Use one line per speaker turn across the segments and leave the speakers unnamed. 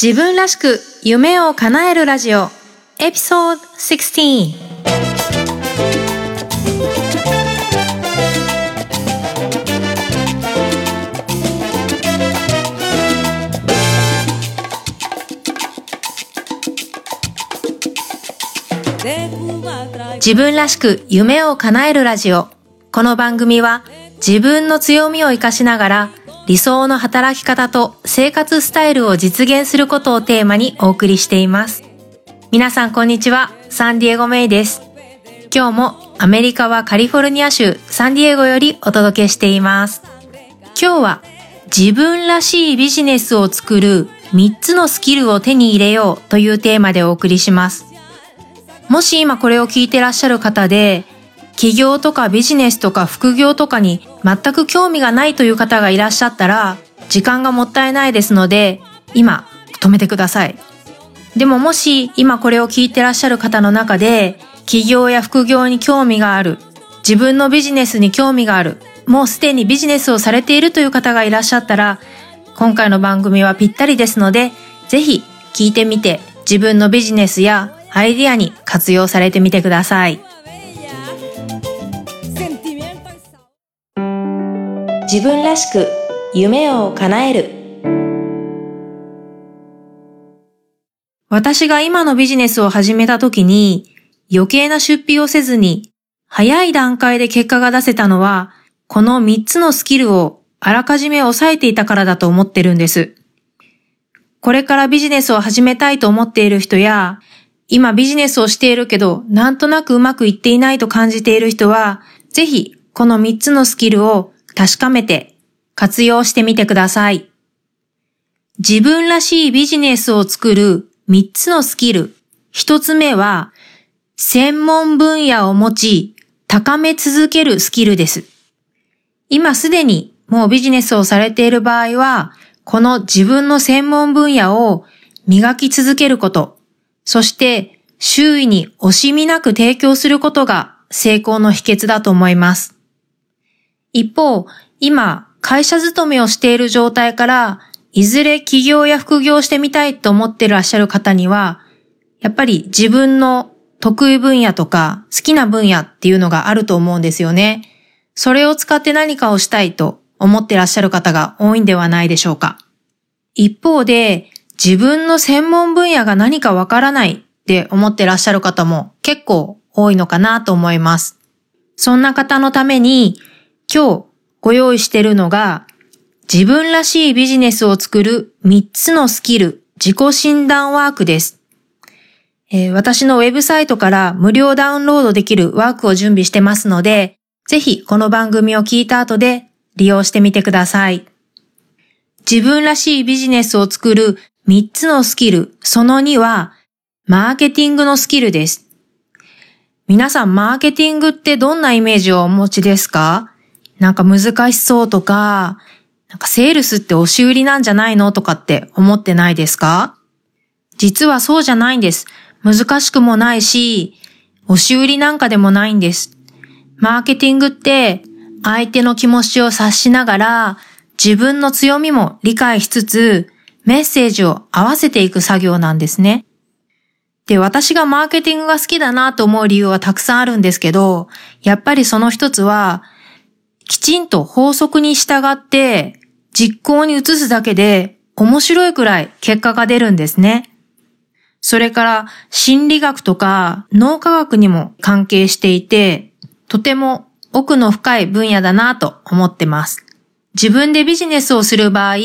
自分らしく夢を叶えるラジオエピソード16自分らしく夢を叶えるラジオ。この番組は自分の強みを活かしながら理想の働き方と生活スタイルを実現することをテーマにお送りしています。皆さんこんにちは、サンディエゴメイです。今日もアメリカはカリフォルニア州サンディエゴよりお届けしています。今日は自分らしいビジネスを作る3つのスキルを手に入れようというテーマでお送りします。もし今これを聞いてらっしゃる方で起業とかビジネスとか副業とかに全く興味がないという方がいらっしゃったら、時間がもったいないですので、今、止めてください。でももし今これを聞いてらっしゃる方の中で、起業や副業に興味がある、自分のビジネスに興味がある、もうすでにビジネスをされているという方がいらっしゃったら、今回の番組はぴったりですので、ぜひ聞いてみて自分のビジネスやアイディアに活用されてみてください。自分らしく夢を叶える私が今のビジネスを始めた時に余計な出費をせずに早い段階で結果が出せたのはこの3つのスキルをあらかじめ抑えていたからだと思ってるんです。これからビジネスを始めたいと思っている人や今ビジネスをしているけどなんとなくうまくいっていないと感じている人はぜひこの3つのスキルを確かめて活用してみてください。自分らしいビジネスを作る3つのスキル。1つ目は、専門分野を持ち、高め続けるスキルです。今すでにもうビジネスをされている場合は、この自分の専門分野を磨き続けること、そして周囲に惜しみなく提供することが成功の秘訣だと思います。一方、今、会社勤めをしている状態から、いずれ起業や副業してみたいと思ってらっしゃる方には、やっぱり自分の得意分野とか好きな分野っていうのがあると思うんですよね。それを使って何かをしたいと思ってらっしゃる方が多いんではないでしょうか。一方で、自分の専門分野が何かわからないって思ってらっしゃる方も結構多いのかなと思います。そんな方のために今日ご用意しているのが、自分らしいビジネスを作る3つのスキル、自己診断ワークです。えー、私のウェブサイトから無料ダウンロードできるワークを準備してますので、ぜひこの番組を聞いた後で利用してみてください。自分らしいビジネスを作る3つのスキル、その2は、マーケティングのスキルです。皆さん、マーケティングってどんなイメージをお持ちですか？なんか難しそうとか、なんかセールスって押し売りなんじゃないのとかって思ってないですか？実はそうじゃないんです。難しくもないし、押し売りなんかでもないんです。マーケティングって相手の気持ちを察しながら自分の強みも理解しつつメッセージを合わせていく作業なんですね。で、私がマーケティングが好きだなと思う理由はたくさんあるんですけど、やっぱりその一つはきちんと法則に従って実行に移すだけで面白いくらい結果が出るんですね。それから心理学とか脳科学にも関係していて、とても奥の深い分野だなと思ってます。自分でビジネスをする場合、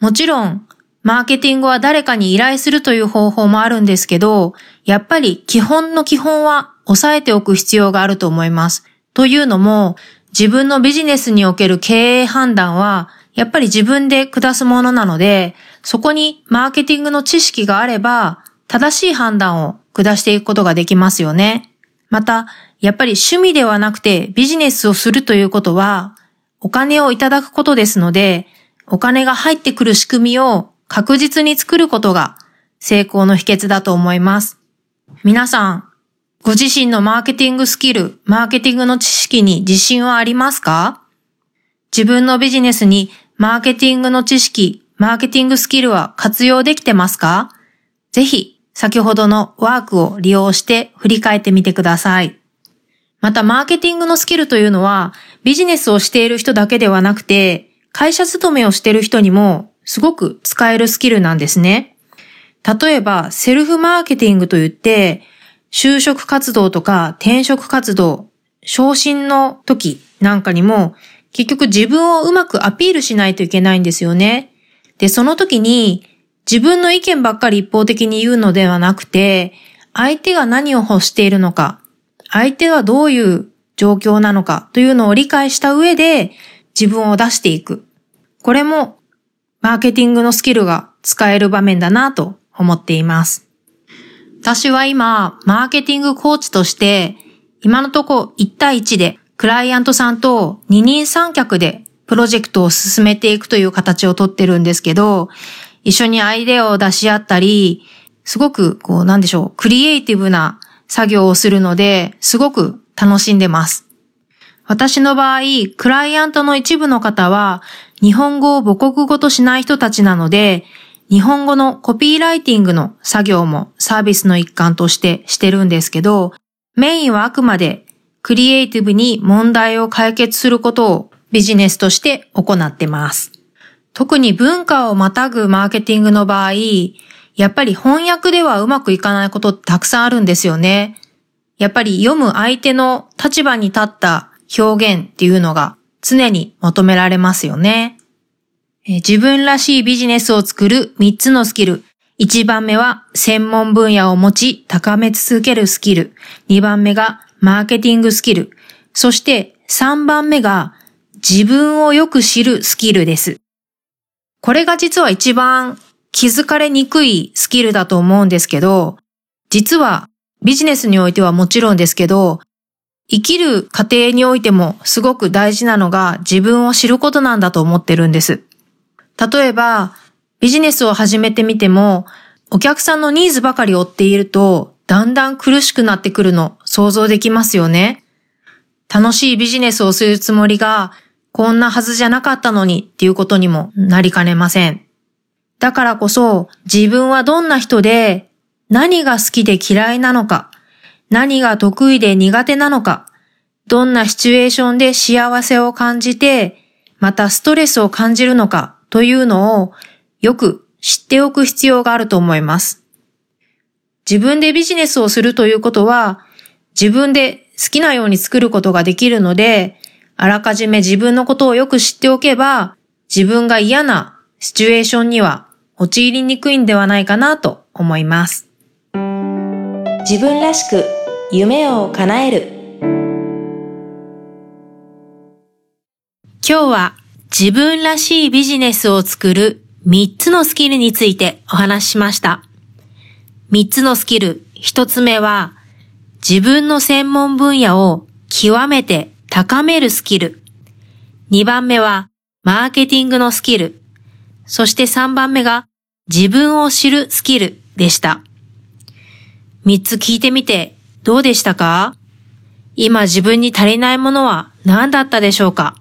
もちろんマーケティングは誰かに依頼するという方法もあるんですけど、やっぱり基本の基本は押さえておく必要があると思います。というのも、自分のビジネスにおける経営判断は、やっぱり自分で下すものなので、そこにマーケティングの知識があれば、正しい判断を下していくことができますよね。また、やっぱり趣味ではなくてビジネスをするということは、お金をいただくことですので、お金が入ってくる仕組みを確実に作ることが成功の秘訣だと思います。皆さん、ご自身のマーケティングスキル、マーケティングの知識に自信はありますか？自分のビジネスにマーケティングの知識、マーケティングスキルは活用できてますか？ぜひ、先ほどのワークを利用して振り返ってみてください。また、マーケティングのスキルというのは、ビジネスをしている人だけではなくて、会社勤めをしている人にもすごく使えるスキルなんですね。例えば、セルフマーケティングといって、就職活動とか転職活動、昇進の時なんかにも、結局自分をうまくアピールしないといけないんですよね。で、その時に自分の意見ばっかり一方的に言うのではなくて、相手が何を欲しているのか、相手はどういう状況なのかというのを理解した上で自分を出していく。これもマーケティングのスキルが使える場面だなと思っています。私は今、マーケティングコーチとして、今のとこ1対1でクライアントさんと二人三脚でプロジェクトを進めていくという形をとってるんですけど、一緒にアイデアを出し合ったり、すごくこうなんでしょう、クリエイティブな作業をするので、すごく楽しんでます。私の場合、クライアントの一部の方は、日本語を母国語としない人たちなので、日本語のコピーライティングの作業もサービスの一環としてしてるんですけど、メインはあくまでクリエイティブに問題を解決することをビジネスとして行ってます。特に文化をまたぐマーケティングの場合、やっぱり翻訳ではうまくいかないことたくさんあるんですよね。やっぱり読む相手の立場に立った表現っていうのが常に求められますよね。自分らしいビジネスを作る3つのスキル。1番目は専門分野を持ち高め続けるスキル。2番目がマーケティングスキル。そして3番目が自分をよく知るスキルです。これが実は一番気づかれにくいスキルだと思うんですけど、実はビジネスにおいてはもちろんですけど、生きる過程においてもすごく大事なのが自分を知ることなんだと思ってるんです。例えば、ビジネスを始めてみても、お客さんのニーズばかり追っていると、だんだん苦しくなってくるの想像できますよね。楽しいビジネスをするつもりが、こんなはずじゃなかったのにっていうことにもなりかねません。だからこそ、自分はどんな人で、何が好きで嫌いなのか、何が得意で苦手なのか、どんなシチュエーションで幸せを感じて、またストレスを感じるのかというのをよく知っておく必要があると思います。自分でビジネスをするということは、自分で好きなように作ることができるので、あらかじめ自分のことをよく知っておけば、自分が嫌なシチュエーションには陥りにくいんではないかなと思います。
自分らしく夢を叶える。
今日は自分らしいビジネスを作る3つのスキルについてお話ししました。3つのスキル。1つ目は、自分の専門分野を極めて高めるスキル。2番目は、マーケティングのスキル。そして3番目が、自分を知るスキルでした。3つ聞いてみてどうでしたか？今自分に足りないものは何だったでしょうか？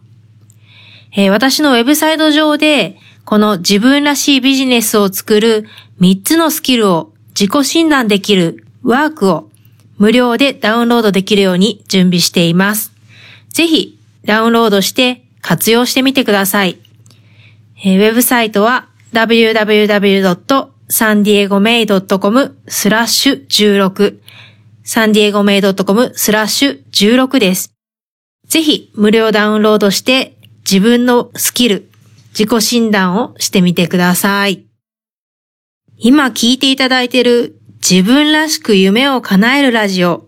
えー、私のウェブサイト上で、この自分らしいビジネスを作る3つのスキルを自己診断できるワークを無料でダウンロードできるように準備しています。ぜひダウンロードして活用してみてください。えー、ウェブサイトは www.sandiegomei.com スラッシュ16 sandiegomei.com スラッシュ16です。ぜひ無料ダウンロードして自分のスキル、自己診断をしてみてください。今聞いていただいている自分らしく夢を叶えるラジオ、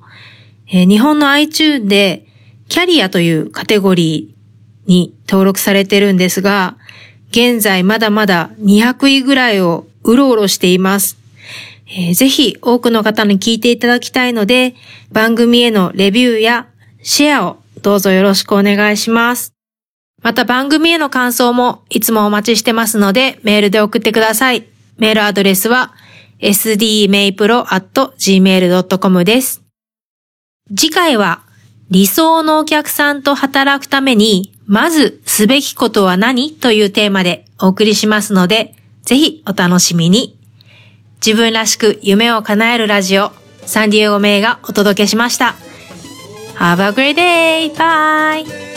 えー、日本の iTune でキャリアというカテゴリーに登録されてるんですが、現在まだまだ200位ぐらいをうろうろしています。えー、ぜひ多くの方に聞いていただきたいので、番組へのレビューやシェアをどうぞよろしくお願いします。また番組への感想もいつもお待ちしてますのでメールで送ってください。メールアドレスは sdmaypro.gmail.com です。次回は理想のお客さんと働くためにまずすべきことは何というテーマでお送りしますのでぜひお楽しみに。自分らしく夢を叶えるラジオ、サンディエゴメイがお届けしました。Have a great day! Bye!